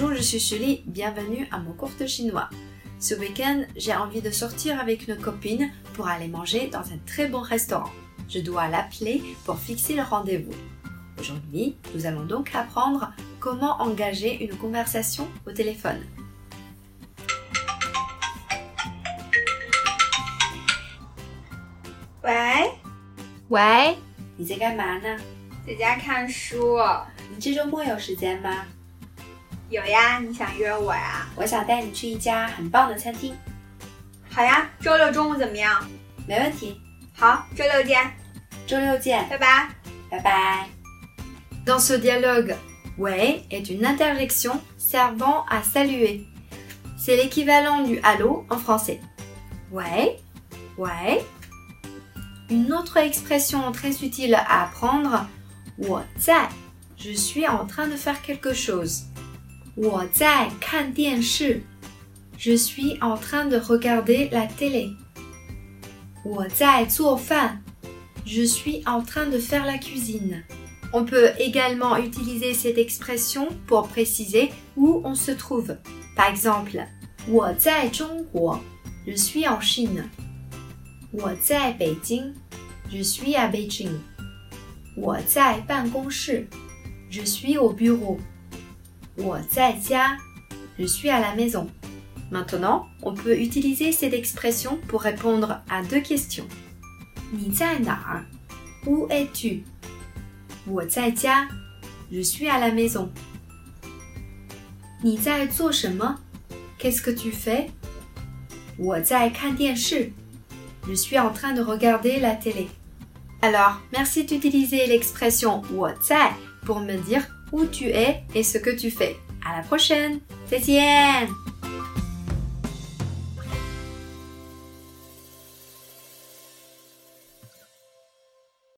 Bonjour, je suis Julie, bienvenue à mon cours de chinois. Ce week-end, j'ai envie de sortir avec une copine pour aller manger dans un très bon restaurant. Je dois l'appeler pour fixer le rendez-vous. Aujourd'hui, nous allons donc apprendre comment engager une conversation au téléphone. 喂，喂，你在干嘛呢？在家看书。你这周末有时间吗？ 有呀，你想约我呀？我想带你去一家很棒的餐厅。好呀，周六中午怎么样？没问题。好，周六见。周六见。拜拜。拜拜。Dans ce dialogue, ouais est une interjection servant à saluer. C'est l'équivalent du allô en français. Ouais, ouais. Une autre expression très utile à apprendre, 我在 je suis en train de faire quelque chose. 我在看电视 je suis en train de regarder la télé. 我在做饭 je suis en train de faire la cuisine. On peut également utiliser cette expression pour préciser où on se trouve. Par exemple, 我在中国 je suis en Chine. 我在北京 je suis à Beijing. 我在办公室 je suis au bureau. 我在家 je suis à la maison. Maintenant, on peut utiliser cette expression pour répondre à deux questions. 你在哪儿 Où es-tu 我在家 je suis à la maison. 你在做什么 Qu'est-ce que tu fais 我在看电视 Je suis en train de regarder la télé. Alors, merci d'utiliser l'expression 我在 pour me dire où tu es et ce que tu fais. À la prochaine. 再见